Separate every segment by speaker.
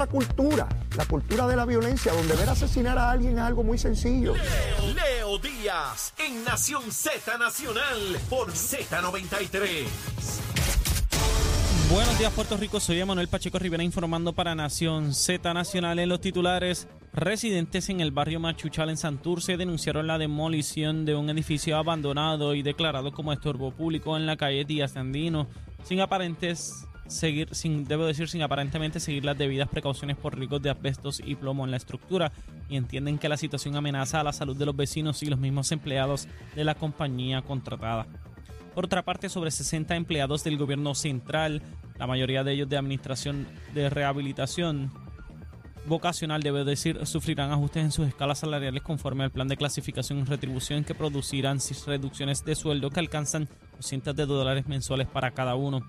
Speaker 1: La cultura, la cultura de la violencia, donde ver asesinar a alguien es algo muy sencillo.
Speaker 2: Leo, Leo Díaz en Nación Z Nacional por Z93.
Speaker 3: Buenos días Puerto Rico, soy Manuel Pacheco Rivera informando para Nación Z Nacional en los titulares. Residentes en el barrio Machuchal en Santurce denunciaron la demolición de un edificio abandonado y declarado como estorbo público en la calle Díaz Andino, sin aparentes seguir, sin, debo decir, sin aparentemente seguir las debidas precauciones por riesgos de asbestos y plomo en la estructura y entienden que la situación amenaza a la salud de los vecinos y los mismos empleados de la compañía contratada. Por otra parte, sobre 60 empleados del gobierno central, la mayoría de ellos de administración de rehabilitación vocacional, debe decir, sufrirán ajustes en sus escalas salariales conforme al plan de clasificación y retribución que producirán reducciones de sueldo que alcanzan cientos de dólares mensuales para cada uno.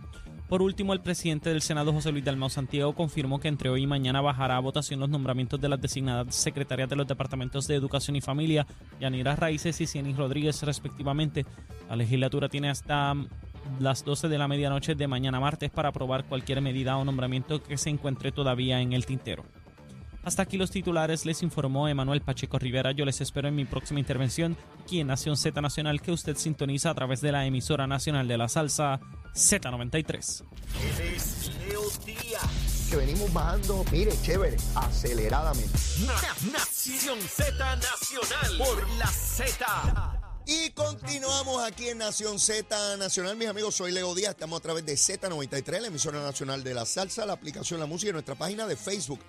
Speaker 3: Por último, el presidente del Senado, José Luis Dalmau Santiago, confirmó que entre hoy y mañana bajará a votación los nombramientos de las designadas secretarias de los departamentos de Educación y Familia, Yanira Raíces y Cienis Rodríguez, respectivamente. La legislatura tiene hasta las 12 de la medianoche de mañana martes para aprobar cualquier medida o nombramiento que se encuentre todavía en el tintero. Hasta aquí los titulares, les informó Emanuel Pacheco Rivera. Yo les espero en mi próxima intervención aquí en Nación Z Nacional que usted sintoniza a través de la emisora nacional de la salsa Z93.
Speaker 2: Es Leo Díaz.
Speaker 1: Que venimos bajando, mire, chévere, aceleradamente.
Speaker 2: Na- Nación Z Nacional por la Z.
Speaker 4: Y continuamos aquí en Nación Z Nacional, mis amigos. Soy Leo Díaz. Estamos a través de Z93, la emisora nacional de la salsa, la aplicación La Música y nuestra página de Facebook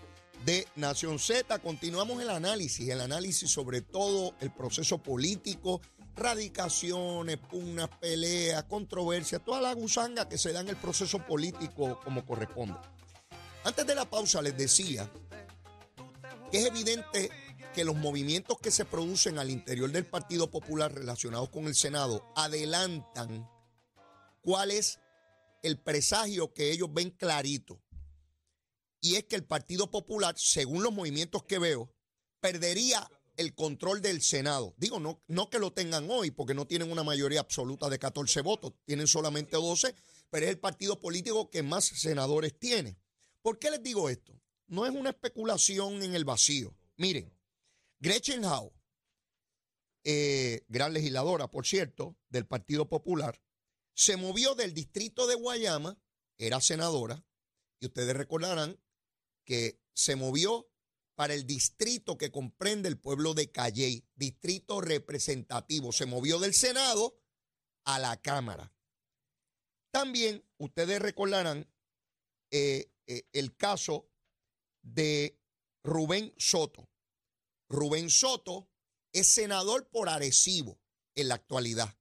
Speaker 4: de Nación Z. Continuamos el análisis, el análisis sobre todo el proceso político, radicaciones, pugnas, peleas, controversias, toda la gusanga que se da en el proceso político como corresponde. Antes de la pausa les decía que es evidente que los movimientos que se producen al interior del Partido Popular relacionados con el Senado adelantan cuál es el presagio que ellos ven clarito. Y es que el Partido Popular, según los movimientos que veo, perdería el control del Senado. Digo, no, no que lo tengan hoy, porque no tienen una mayoría absoluta de 14 votos, tienen solamente 12, pero es el partido político que más senadores tiene. ¿Por qué les digo esto? No es una especulación en el vacío. Miren, Gretchen Howe, eh, gran legisladora, por cierto, del Partido Popular, se movió del distrito de Guayama, era senadora, y ustedes recordarán que se movió para el distrito que comprende el pueblo de Calley, distrito representativo. Se movió del Senado a la Cámara. También ustedes recordarán eh, eh, el caso de Rubén Soto. Rubén Soto es senador por Arecibo en la actualidad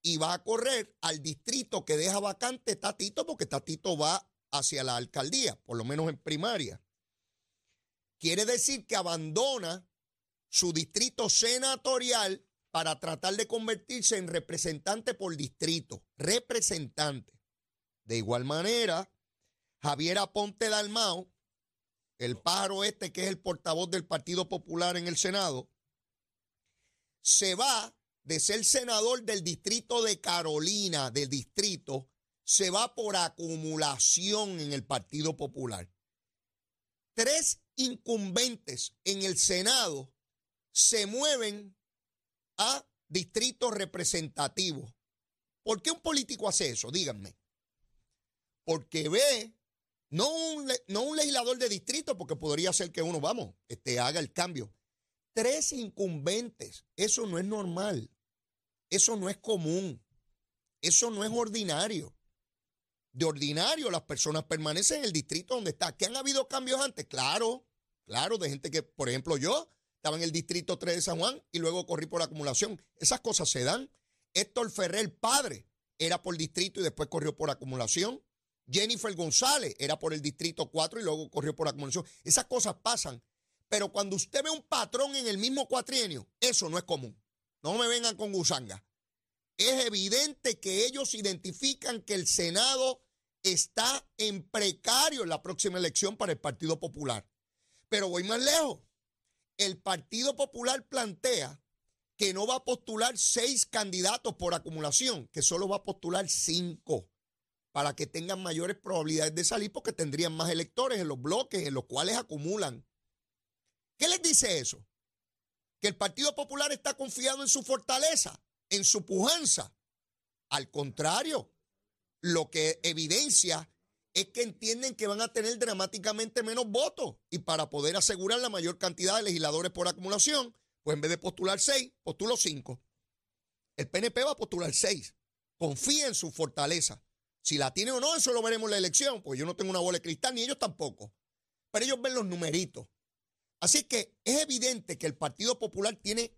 Speaker 4: y va a correr al distrito que deja vacante Tatito porque Tatito va hacia la alcaldía, por lo menos en primaria. Quiere decir que abandona su distrito senatorial para tratar de convertirse en representante por distrito, representante. De igual manera, Javier Aponte Dalmao, el pájaro este que es el portavoz del Partido Popular en el Senado, se va de ser senador del distrito de Carolina, del distrito, se va por acumulación en el Partido Popular. Tres incumbentes en el Senado se mueven a distritos representativos. ¿Por qué un político hace eso? Díganme. Porque ve, no un, no un legislador de distrito, porque podría ser que uno, vamos, este, haga el cambio. Tres incumbentes, eso no es normal. Eso no es común. Eso no es ordinario. De ordinario, las personas permanecen en el distrito donde está. ¿Que han habido cambios antes? Claro, claro, de gente que, por ejemplo, yo estaba en el distrito 3 de San Juan y luego corrí por acumulación. Esas cosas se dan. Héctor Ferrer, padre, era por distrito y después corrió por acumulación. Jennifer González era por el distrito 4 y luego corrió por acumulación. Esas cosas pasan. Pero cuando usted ve un patrón en el mismo cuatrienio, eso no es común. No me vengan con gusanga. Es evidente que ellos identifican que el Senado está en precario en la próxima elección para el Partido Popular. Pero voy más lejos. El Partido Popular plantea que no va a postular seis candidatos por acumulación, que solo va a postular cinco para que tengan mayores probabilidades de salir porque tendrían más electores en los bloques en los cuales acumulan. ¿Qué les dice eso? Que el Partido Popular está confiado en su fortaleza, en su pujanza. Al contrario, lo que evidencia es que entienden que van a tener dramáticamente menos votos y para poder asegurar la mayor cantidad de legisladores por acumulación, pues en vez de postular seis, postulo cinco. El PNP va a postular seis. Confía en su fortaleza. Si la tiene o no, eso lo veremos en la elección, pues yo no tengo una bola de cristal, ni ellos tampoco. Pero ellos ven los numeritos. Así que es evidente que el Partido Popular tiene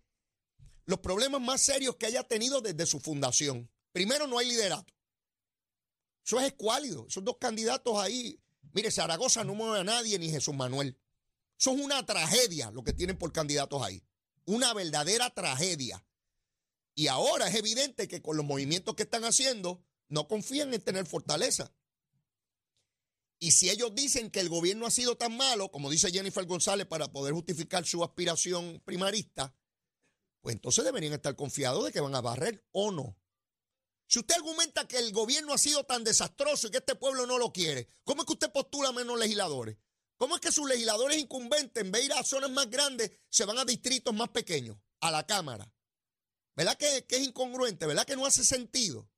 Speaker 4: los problemas más serios que haya tenido desde su fundación. Primero, no hay liderato. Eso es escuálido. Esos dos candidatos ahí. Mire, Zaragoza no mueve a nadie ni Jesús Manuel. Eso es una tragedia lo que tienen por candidatos ahí. Una verdadera tragedia. Y ahora es evidente que con los movimientos que están haciendo, no confían en tener fortaleza. Y si ellos dicen que el gobierno ha sido tan malo, como dice Jennifer González, para poder justificar su aspiración primarista, pues entonces deberían estar confiados de que van a barrer o no. Si usted argumenta que el gobierno ha sido tan desastroso y que este pueblo no lo quiere, ¿cómo es que usted postula menos legisladores? ¿Cómo es que sus legisladores incumbentes, en vez de ir a zonas más grandes, se van a distritos más pequeños, a la Cámara? ¿Verdad que, es incongruente? ¿Verdad que no hace sentido?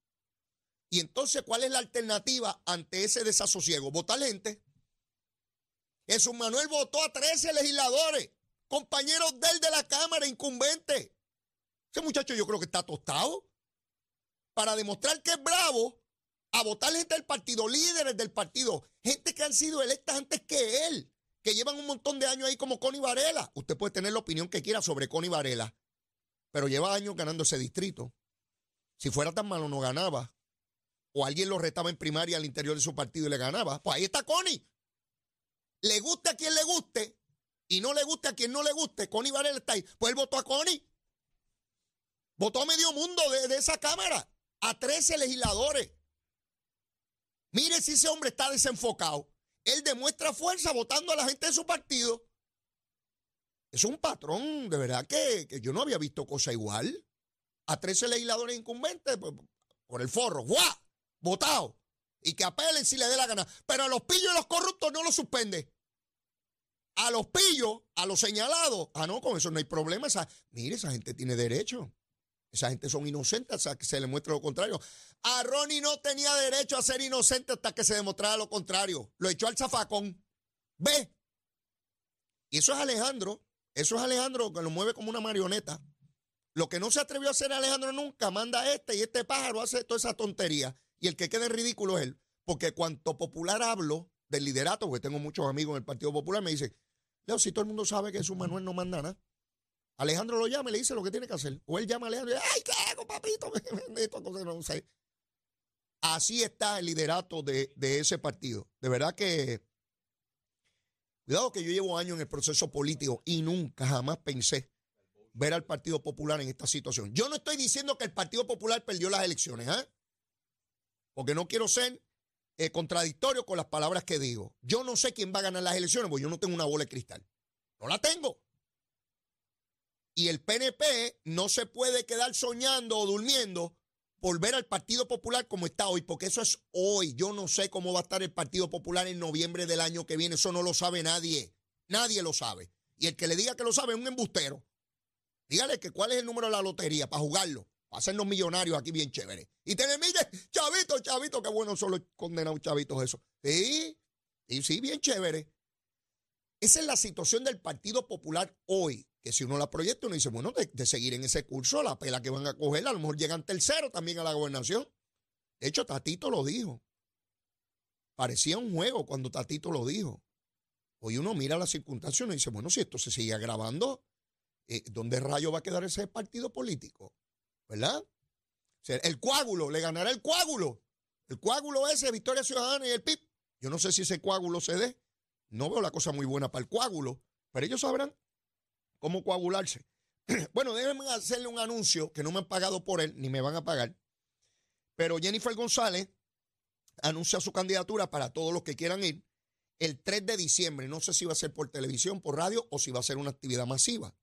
Speaker 4: Y entonces, ¿cuál es la alternativa ante ese desasosiego? Votar gente. Jesús Manuel votó a 13 legisladores, compañeros de él de la Cámara, incumbentes. Ese muchacho yo creo que está tostado para demostrar que es bravo a votar gente del partido, líderes del partido, gente que han sido electas antes que él, que llevan un montón de años ahí como Connie Varela. Usted puede tener la opinión que quiera sobre Connie Varela, pero lleva años ganando ese distrito. Si fuera tan malo no ganaba. O alguien lo retaba en primaria al interior de su partido y le ganaba. Pues ahí está Connie. Le guste a quien le guste y no le guste a quien no le guste. Connie Varela está ahí. Pues él votó a Connie. Votó a medio mundo de, de esa Cámara a 13 legisladores. Mire si ese hombre está desenfocado. Él demuestra fuerza votando a la gente de su partido. Es un patrón, de verdad, que, yo no había visto cosa igual. A 13 legisladores incumbentes pues, por el forro. ¡Guau! Votado. Y que apelen si le dé la gana. Pero a los pillos y los corruptos no los suspende. A los pillos, a los señalados. Ah, no, con eso no hay problema. mire, esa gente tiene derecho. Esa gente son inocentes hasta que se le muestre lo contrario. A Ronnie no tenía derecho a ser inocente hasta que se demostrara lo contrario. Lo echó al zafacón. Ve. Y eso es Alejandro. Eso es Alejandro que lo mueve como una marioneta. Lo que no se atrevió a hacer Alejandro nunca, manda este y este pájaro hace toda esa tontería. Y el que quede ridículo es él. Porque cuanto popular hablo del liderato, porque tengo muchos amigos en el Partido Popular, me dice, Leo, si todo el mundo sabe que su Manuel no manda nada, Alejandro lo llama y le dice lo que tiene que hacer. O él llama a Alejandro y dice, ay, ¿qué hago, papito? Así está el liderato de, de ese partido. De verdad que, cuidado que yo llevo años en el proceso político y nunca, jamás pensé ver al Partido Popular en esta situación. Yo no estoy diciendo que el Partido Popular perdió las elecciones, ¿eh? Porque no quiero ser eh, contradictorio con las palabras que digo. Yo no sé quién va a ganar las elecciones, porque yo no tengo una bola de cristal. No la tengo. Y el PNP no se puede quedar soñando o durmiendo por ver al Partido Popular como está hoy, porque eso es hoy. Yo no sé cómo va a estar el Partido Popular en noviembre del año que viene. Eso no lo sabe nadie. Nadie lo sabe. Y el que le diga que lo sabe es un embustero. Dígale que cuál es el número de la lotería para jugarlo, para hacernos millonarios aquí bien chévere. Y tener, mire, chavito, chavito, qué bueno son los condenados chavitos eso. Sí, y sí, bien chévere. Esa es la situación del Partido Popular hoy que si uno la proyecta, uno dice, bueno, de, seguir en ese curso, la pela que van a coger, a lo mejor llegan tercero también a la gobernación. De hecho, Tatito lo dijo. Parecía un juego cuando Tatito lo dijo. Hoy uno mira las circunstancias y dice, bueno, si esto se sigue agravando, eh, ¿dónde rayo va a quedar ese partido político? ¿Verdad? el coágulo, le ganará el coágulo. El coágulo ese, Victoria Ciudadana y el PIB. Yo no sé si ese coágulo se dé. No veo la cosa muy buena para el coágulo, pero ellos sabrán cómo coagularse. bueno, déjenme hacerle un anuncio que no me han pagado por él, ni me van a pagar. Pero Jennifer González anuncia su candidatura para todos los que quieran ir el 3 de diciembre. No sé si va a ser por televisión, por radio o si va a ser una actividad masiva.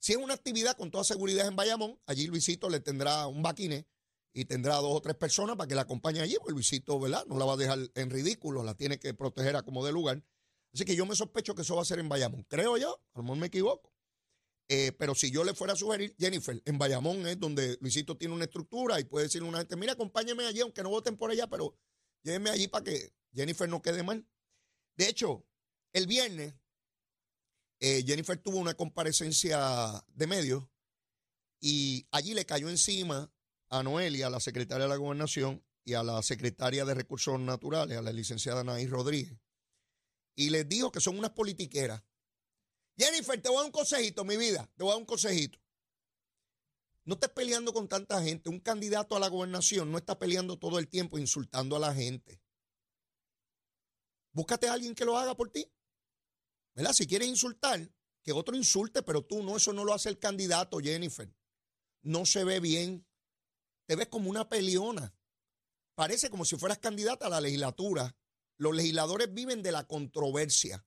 Speaker 4: Si es una actividad con toda seguridad en Bayamón, allí Luisito le tendrá un baquine y tendrá dos o tres personas para que la acompañen allí, porque Luisito, ¿verdad? No la va a dejar en ridículo, la tiene que proteger a como de lugar. Así que yo me sospecho que eso va a ser en Bayamón. Creo yo, a lo mejor me equivoco. Eh, pero si yo le fuera a sugerir, Jennifer, en Bayamón es donde Luisito tiene una estructura y puede decirle a una gente, mira, acompáñeme allí, aunque no voten por allá, pero llévenme allí para que Jennifer no quede mal. De hecho, el viernes, eh, Jennifer tuvo una comparecencia de medios y allí le cayó encima a Noelia, a la secretaria de la gobernación, y a la secretaria de Recursos Naturales, a la licenciada Anaí Rodríguez, y les dijo que son unas politiqueras. Jennifer, te voy a dar un consejito, mi vida, te voy a dar un consejito. No estés peleando con tanta gente. Un candidato a la gobernación no está peleando todo el tiempo insultando a la gente. Búscate a alguien que lo haga por ti. ¿Verdad? Si quieres insultar, que otro insulte, pero tú no, eso no lo hace el candidato, Jennifer. No se ve bien. Te ves como una peleona. Parece como si fueras candidata a la legislatura. Los legisladores viven de la controversia,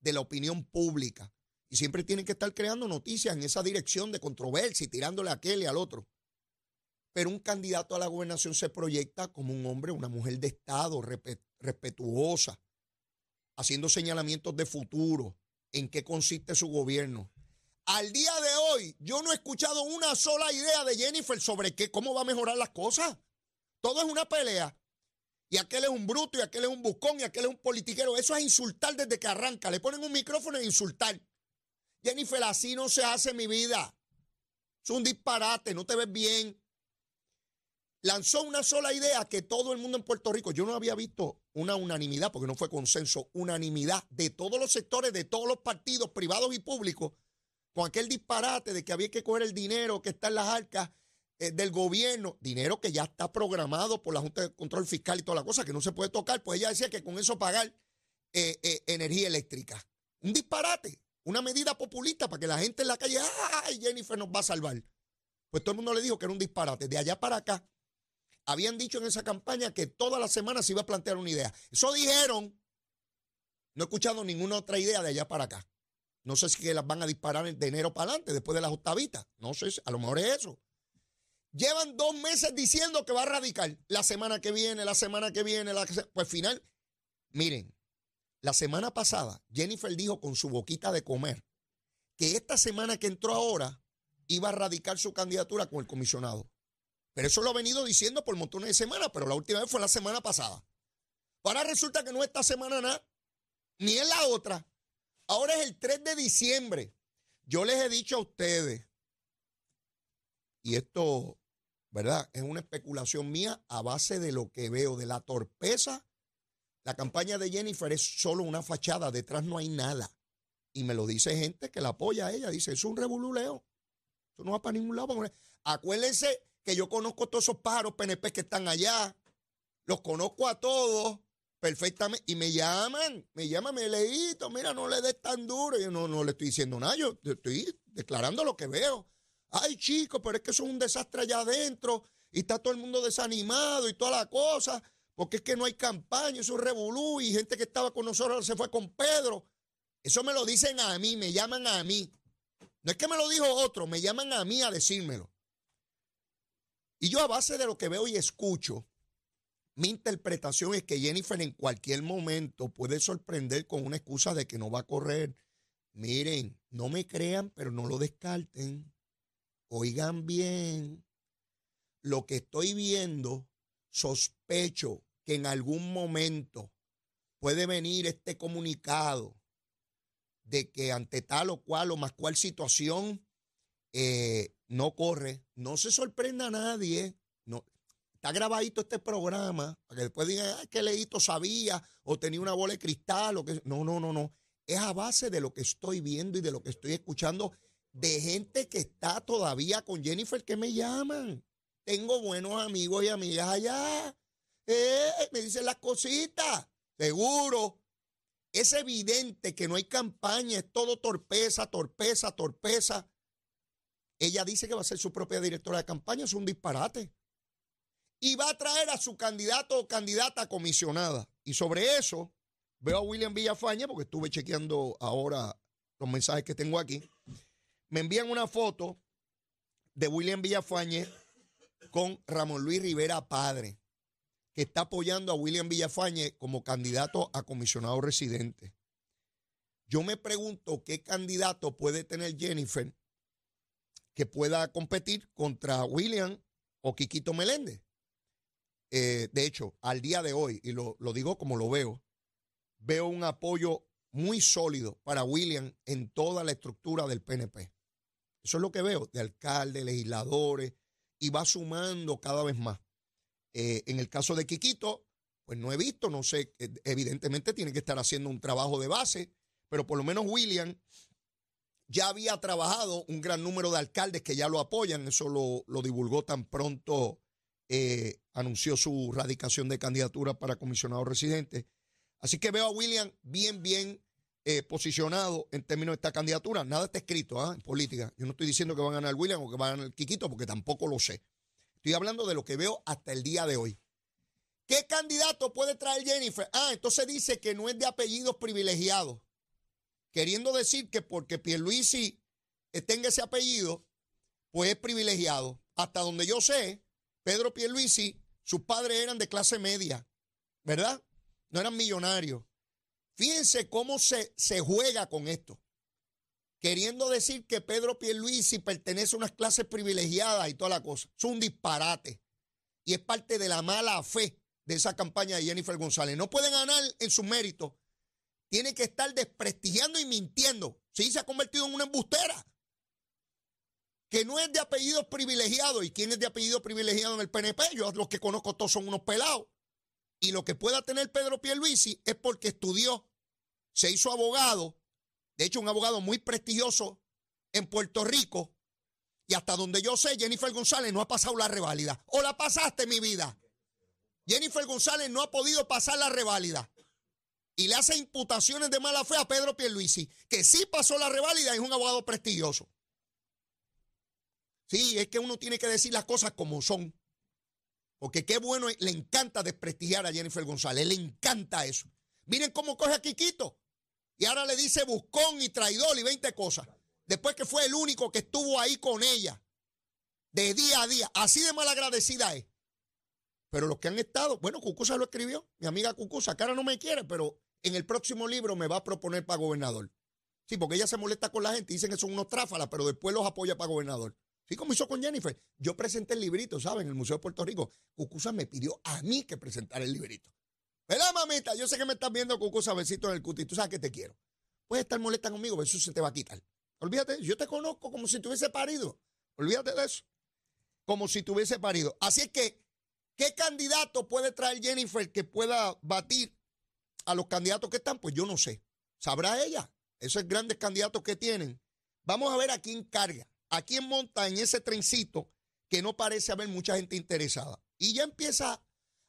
Speaker 4: de la opinión pública. Y siempre tienen que estar creando noticias en esa dirección de controversia y tirándole a aquel y al otro. Pero un candidato a la gobernación se proyecta como un hombre, una mujer de Estado, respetuosa, haciendo señalamientos de futuro, en qué consiste su gobierno. Al día de hoy, yo no he escuchado una sola idea de Jennifer sobre qué, cómo va a mejorar las cosas. Todo es una pelea. Y aquel es un bruto, y aquel es un buscón, y aquel es un politiquero. Eso es insultar desde que arranca. Le ponen un micrófono e insultar. Jennifer, así no se hace mi vida. Es un disparate, no te ves bien. Lanzó una sola idea que todo el mundo en Puerto Rico, yo no había visto una unanimidad, porque no fue consenso, unanimidad de todos los sectores, de todos los partidos privados y públicos, con aquel disparate de que había que coger el dinero que está en las arcas eh, del gobierno, dinero que ya está programado por la Junta de Control Fiscal y toda la cosa, que no se puede tocar, pues ella decía que con eso pagar eh, eh, energía eléctrica. Un disparate una medida populista para que la gente en la calle, ¡ay, Jennifer nos va a salvar! Pues todo el mundo le dijo que era un disparate. De allá para acá, habían dicho en esa campaña que toda la semana se iba a plantear una idea. Eso dijeron. No he escuchado ninguna otra idea de allá para acá. No sé si las van a disparar de enero para adelante, después de las octavitas. No sé, a lo mejor es eso. Llevan dos meses diciendo que va a radicar la semana que viene, la semana que viene, la pues final. Miren, la semana pasada, Jennifer dijo con su boquita de comer que esta semana que entró ahora iba a radicar su candidatura con el comisionado. Pero eso lo ha venido diciendo por montones de semanas, pero la última vez fue la semana pasada. Ahora resulta que no es esta semana nada, ni es la otra. Ahora es el 3 de diciembre. Yo les he dicho a ustedes, y esto, ¿verdad? Es una especulación mía a base de lo que veo, de la torpeza la campaña de Jennifer es solo una fachada, detrás no hay nada. Y me lo dice gente que la apoya a ella. Dice, es un revoluleo. Eso no va para ningún lado. Acuérdense que yo conozco todos esos pájaros PNP que están allá. Los conozco a todos perfectamente. Y me llaman, me llaman, me leíto, mira, no le des tan duro. yo no, no le estoy diciendo nada, yo estoy declarando lo que veo. Ay, chicos, pero es que eso es un desastre allá adentro. Y está todo el mundo desanimado y toda la cosa porque es que no hay campaña, eso es revolú y gente que estaba con nosotros se fue con Pedro. Eso me lo dicen a mí, me llaman a mí. No es que me lo dijo otro, me llaman a mí a decírmelo. Y yo a base de lo que veo y escucho, mi interpretación es que Jennifer en cualquier momento puede sorprender con una excusa de que no va a correr. Miren, no me crean, pero no lo descarten. Oigan bien, lo que estoy viendo, sospecho que en algún momento puede venir este comunicado de que ante tal o cual o más cual situación eh, no corre, no se sorprenda a nadie. No, está grabadito este programa para que después digan que Leito sabía o tenía una bola de cristal o que no, no, no, no. Es a base de lo que estoy viendo y de lo que estoy escuchando de gente que está todavía con Jennifer que me llaman. Tengo buenos amigos y amigas allá eh, me dicen las cositas. Seguro. Es evidente que no hay campaña, es todo torpeza, torpeza, torpeza. Ella dice que va a ser su propia directora de campaña, es un disparate. Y va a traer a su candidato o candidata comisionada. Y sobre eso, veo a William Villafañe, porque estuve chequeando ahora los mensajes que tengo aquí. Me envían una foto de William Villafañe con Ramón Luis Rivera Padre, que está apoyando a William Villafañe como candidato a comisionado residente. Yo me pregunto qué candidato puede tener Jennifer que pueda competir contra William o Quiquito Meléndez. Eh, de hecho, al día de hoy, y lo, lo digo como lo veo, veo un apoyo muy sólido para William en toda la estructura del PNP. Eso es lo que veo, de alcaldes, legisladores, y va sumando cada vez más. Eh, en el caso de Quiquito, pues no he visto, no sé, eh, evidentemente tiene que estar haciendo un trabajo de base, pero por lo menos William ya había trabajado un gran número de alcaldes que ya lo apoyan, eso lo, divulgó tan pronto eh, anunció su radicación de candidatura para comisionado residente. Así que veo a William bien, bien eh, posicionado en términos de esta candidatura. Nada está escrito ¿ah? en política. Yo no estoy diciendo que van a ganar William o que van a ganar Quiquito, porque tampoco lo sé. Estoy hablando de lo que veo hasta el día de hoy. ¿Qué candidato puede traer Jennifer? Ah, entonces dice que no es de apellidos privilegiados. Queriendo decir que porque Pierluisi tenga ese apellido, pues es privilegiado. Hasta donde yo sé, Pedro Pierluisi, sus padres eran de clase media, ¿verdad? No eran millonarios. Fíjense cómo se, se juega con esto. Queriendo decir que Pedro Pierluisi pertenece a unas clases privilegiadas y toda la cosa. Es un disparate. Y es parte de la mala fe de esa campaña de Jennifer González. No pueden ganar en sus méritos. Tiene que estar desprestigiando y mintiendo. Sí, se ha convertido en una embustera. Que no es de apellidos privilegiados. ¿Y quién es de apellido privilegiado en el PNP? Yo los que conozco todos son unos pelados. Y lo que pueda tener Pedro Pierluisi es porque estudió, se hizo abogado, de hecho un abogado muy prestigioso en Puerto Rico, y hasta donde yo sé, Jennifer González no ha pasado la reválida. ¿O la pasaste, mi vida? Jennifer González no ha podido pasar la reválida. Y le hace imputaciones de mala fe a Pedro Pierluisi, que sí pasó la reválida y es un abogado prestigioso. Sí, es que uno tiene que decir las cosas como son. Porque qué bueno, le encanta desprestigiar a Jennifer González, le encanta eso. Miren cómo coge a Quiquito. Y ahora le dice buscón y traidor y 20 cosas. Después que fue el único que estuvo ahí con ella. De día a día. Así de malagradecida es. Pero los que han estado, bueno, Cucusa lo escribió. Mi amiga Cucusa, ahora no me quiere, pero en el próximo libro me va a proponer para gobernador. Sí, porque ella se molesta con la gente dicen que son unos tráfalas, pero después los apoya para gobernador. Sí, como hizo con Jennifer. Yo presenté el librito, ¿saben? En el Museo de Puerto Rico. Cucusa me pidió a mí que presentara el librito. ¿Verdad, mamita? Yo sé que me estás viendo, Cucusa, besito en el cuti. Tú sabes que te quiero. Puedes estar molesta conmigo, eso se te va a quitar. Olvídate, yo te conozco como si tuviese parido. Olvídate de eso. Como si tuviese parido. Así es que, ¿qué candidato puede traer Jennifer que pueda batir a los candidatos que están? Pues yo no sé. ¿Sabrá ella? Esos grandes candidatos que tienen. Vamos a ver a quién carga a quién monta en ese trencito que no parece haber mucha gente interesada. Y ya empieza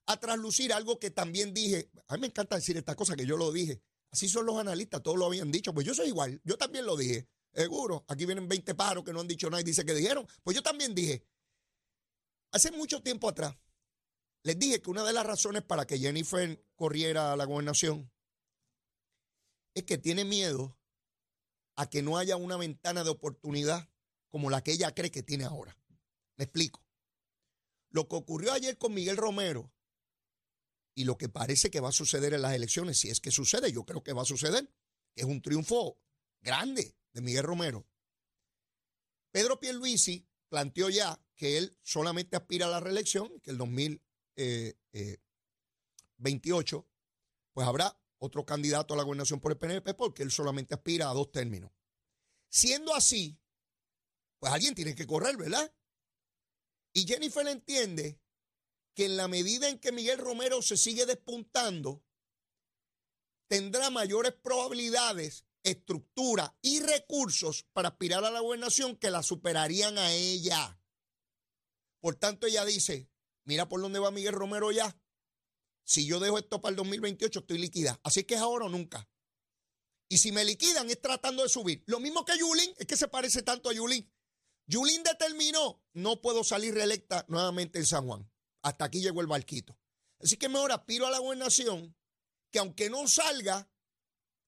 Speaker 4: a traslucir algo que también dije. A mí me encanta decir esta cosa que yo lo dije. Así son los analistas, todos lo habían dicho. Pues yo soy igual, yo también lo dije. Seguro, aquí vienen 20 pájaros que no han dicho nada y dice que dijeron. Pues yo también dije. Hace mucho tiempo atrás, les dije que una de las razones para que Jennifer corriera a la gobernación es que tiene miedo a que no haya una ventana de oportunidad como la que ella cree que tiene ahora. Me explico. Lo que ocurrió ayer con Miguel Romero y lo que parece que va a suceder en las elecciones, si es que sucede, yo creo que va a suceder, que es un triunfo grande de Miguel Romero. Pedro Pierluisi planteó ya que él solamente aspira a la reelección, que el 2028 eh, eh, pues habrá otro candidato a la gobernación por el PNP porque él solamente aspira a dos términos. Siendo así, pues alguien tiene que correr, ¿verdad? Y Jennifer entiende que en la medida en que Miguel Romero se sigue despuntando, tendrá mayores probabilidades, estructura y recursos para aspirar a la gobernación que la superarían a ella. Por tanto, ella dice, mira por dónde va Miguel Romero ya. Si yo dejo esto para el 2028, estoy líquida. Así que es ahora o nunca. Y si me liquidan, es tratando de subir. Lo mismo que Yulín, es que se parece tanto a Yulín. Yulín determinó, no puedo salir reelecta nuevamente en San Juan. Hasta aquí llegó el barquito. Así que mejor aspiro a la gobernación, que aunque no salga,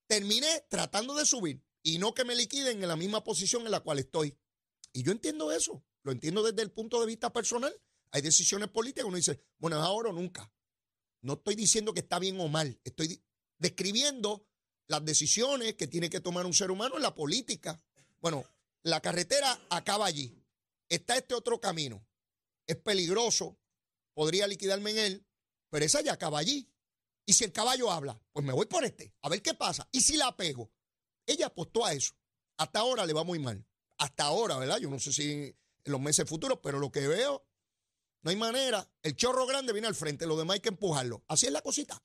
Speaker 4: termine tratando de subir y no que me liquiden en la misma posición en la cual estoy. Y yo entiendo eso, lo entiendo desde el punto de vista personal. Hay decisiones políticas uno dice, bueno, ahora o nunca. No estoy diciendo que está bien o mal, estoy describiendo las decisiones que tiene que tomar un ser humano en la política. Bueno, la carretera acaba allí. Está este otro camino. Es peligroso, podría liquidarme en él, pero esa ya acaba allí. Y si el caballo habla, pues me voy por este, a ver qué pasa. Y si la pego, ella apostó a eso. Hasta ahora le va muy mal. Hasta ahora, ¿verdad? Yo no sé si en los meses futuros, pero lo que veo, no hay manera. El chorro grande viene al frente, lo demás hay que empujarlo. Así es la cosita.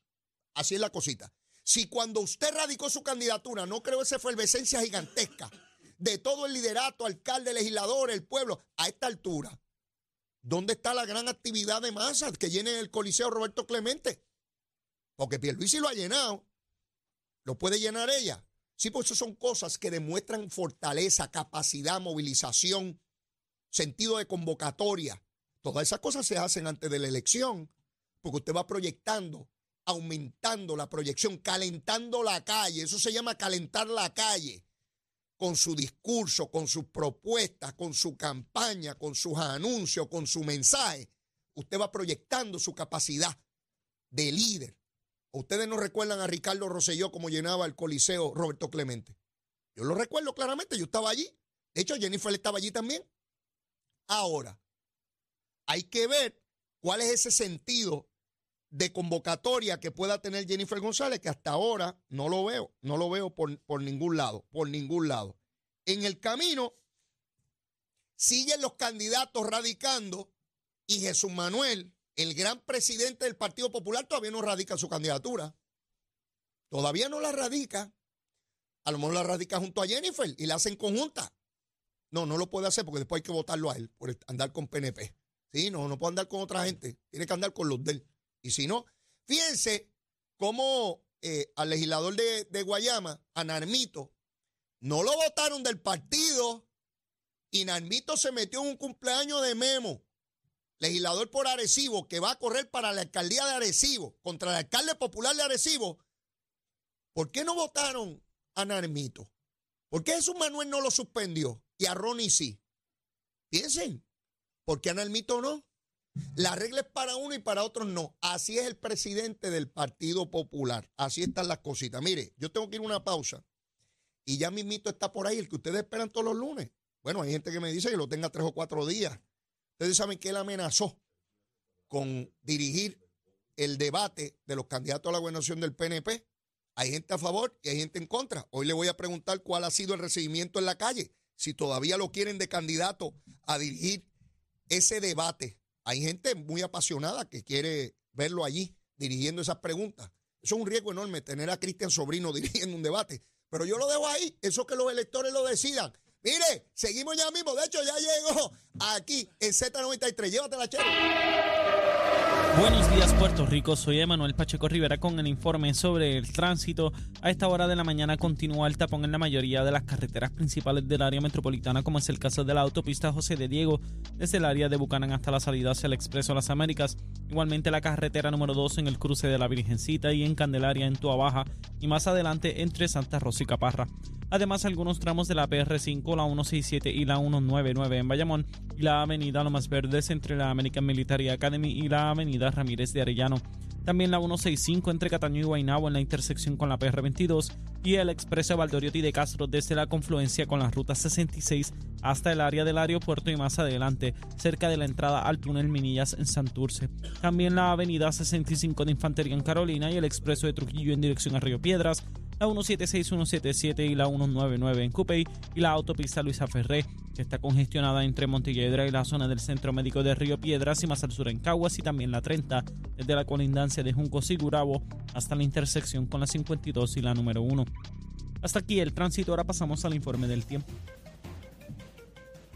Speaker 4: Así es la cosita. Si cuando usted radicó su candidatura no creó esa efervescencia gigantesca de todo el liderato, alcalde, legislador, el pueblo, a esta altura, ¿dónde está la gran actividad de masas que llene el Coliseo Roberto Clemente? Porque Pierluisi lo ha llenado. ¿Lo puede llenar ella? Sí, pues eso son cosas que demuestran fortaleza, capacidad, movilización, sentido de convocatoria. Todas esas cosas se hacen antes de la elección, porque usted va proyectando aumentando la proyección, calentando la calle. Eso se llama calentar la calle con su discurso, con sus propuestas, con su campaña, con sus anuncios, con su mensaje. Usted va proyectando su capacidad de líder. Ustedes no recuerdan a Ricardo Rosselló como llenaba el Coliseo Roberto Clemente. Yo lo recuerdo claramente, yo estaba allí. De hecho, Jennifer estaba allí también. Ahora, hay que ver cuál es ese sentido de convocatoria que pueda tener Jennifer González, que hasta ahora no lo veo, no lo veo por, por ningún lado, por ningún lado. En el camino siguen los candidatos radicando y Jesús Manuel, el gran presidente del Partido Popular, todavía no radica su candidatura. Todavía no la radica. A lo mejor la radica junto a Jennifer y la hacen conjunta. No, no lo puede hacer porque después hay que votarlo a él por andar con PNP. Sí, no, no puede andar con otra gente. Tiene que andar con los de él. Y si no, fíjense cómo eh, al legislador de, Guayama, a Narmito, no lo votaron del partido y Narmito se metió en un cumpleaños de Memo, legislador por Arecibo, que va a correr para la alcaldía de Arecibo, contra el alcalde popular de Arecibo. ¿Por qué no votaron a Narmito? ¿Por qué Jesús Manuel no lo suspendió y a Ronnie sí? Piensen, ¿por qué a Narmito no? La regla es para uno y para otros no. Así es el presidente del Partido Popular. Así están las cositas. Mire, yo tengo que ir a una pausa y ya mismito está por ahí el que ustedes esperan todos los lunes. Bueno, hay gente que me dice que lo tenga tres o cuatro días. Ustedes saben que él amenazó con dirigir el debate de los candidatos a la gobernación del PNP. Hay gente a favor y hay gente en contra. Hoy le voy a preguntar cuál ha sido el recibimiento en la calle, si todavía lo quieren de candidato a dirigir ese debate hay gente muy apasionada que quiere verlo allí dirigiendo esas preguntas. Eso es un riesgo enorme tener a Cristian Sobrino dirigiendo un debate. Pero yo lo dejo ahí, eso que los electores lo decidan. Mire, seguimos ya mismo. De hecho, ya llegó aquí en Z93. Llévatela, chévere.
Speaker 3: Buenos días Puerto Rico, soy Emanuel Pacheco Rivera con el informe sobre el tránsito. A esta hora de la mañana continúa el tapón en la mayoría de las carreteras principales del área metropolitana, como es el caso de la autopista José de Diego, desde el área de Bucanán hasta la salida hacia el Expreso Las Américas. Igualmente la carretera número 2 en el cruce de la Virgencita y en Candelaria en Tua Baja y más adelante entre Santa Rosa y Caparra. Además, algunos tramos de la PR5, la 167 y la 199 en Bayamón y la avenida Lomas Verdes entre la American Military Academy y la avenida Ramírez de Arellano. También la 165 entre Cataño y Guaynabo en la intersección con la PR22 y el expreso Valdoriotti de Castro desde la confluencia con la ruta 66 hasta el área del aeropuerto y más adelante cerca de la entrada al túnel Minillas en Santurce. También la avenida 65 de Infantería en Carolina y el expreso de Trujillo en dirección a Río Piedras la 176, 177 y la 199 en Cupey y la autopista Luisa Ferré, que está congestionada entre Montelledra y la zona del Centro Médico de Río Piedras y más al sur en Caguas y también la 30, desde la colindancia de Junco Sigurabo hasta la intersección con la 52 y la número 1. Hasta aquí el tránsito, ahora pasamos al informe del tiempo.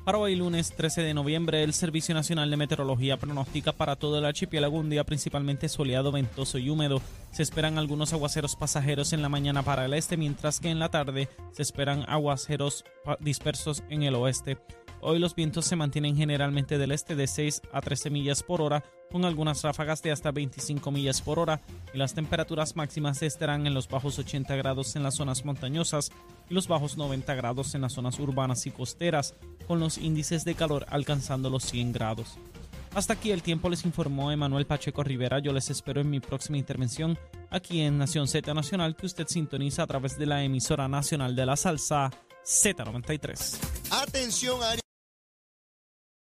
Speaker 3: Para hoy lunes 13 de noviembre, el Servicio Nacional de Meteorología pronostica para todo el archipiélago un día principalmente soleado, ventoso y húmedo. Se esperan algunos aguaceros pasajeros en la mañana para el este, mientras que en la tarde se esperan aguaceros dispersos en el oeste. Hoy los vientos se mantienen generalmente del este de 6 a 13 millas por hora, con algunas ráfagas de hasta 25 millas por hora, y las temperaturas máximas estarán en los bajos 80 grados en las zonas montañosas y los bajos 90 grados en las zonas urbanas y costeras, con los índices de calor alcanzando los 100 grados. Hasta aquí el tiempo les informó Emanuel Pacheco Rivera. Yo les espero en mi próxima intervención aquí en Nación Z Nacional que usted sintoniza a través de la emisora nacional de la salsa Z93.
Speaker 4: Atención, área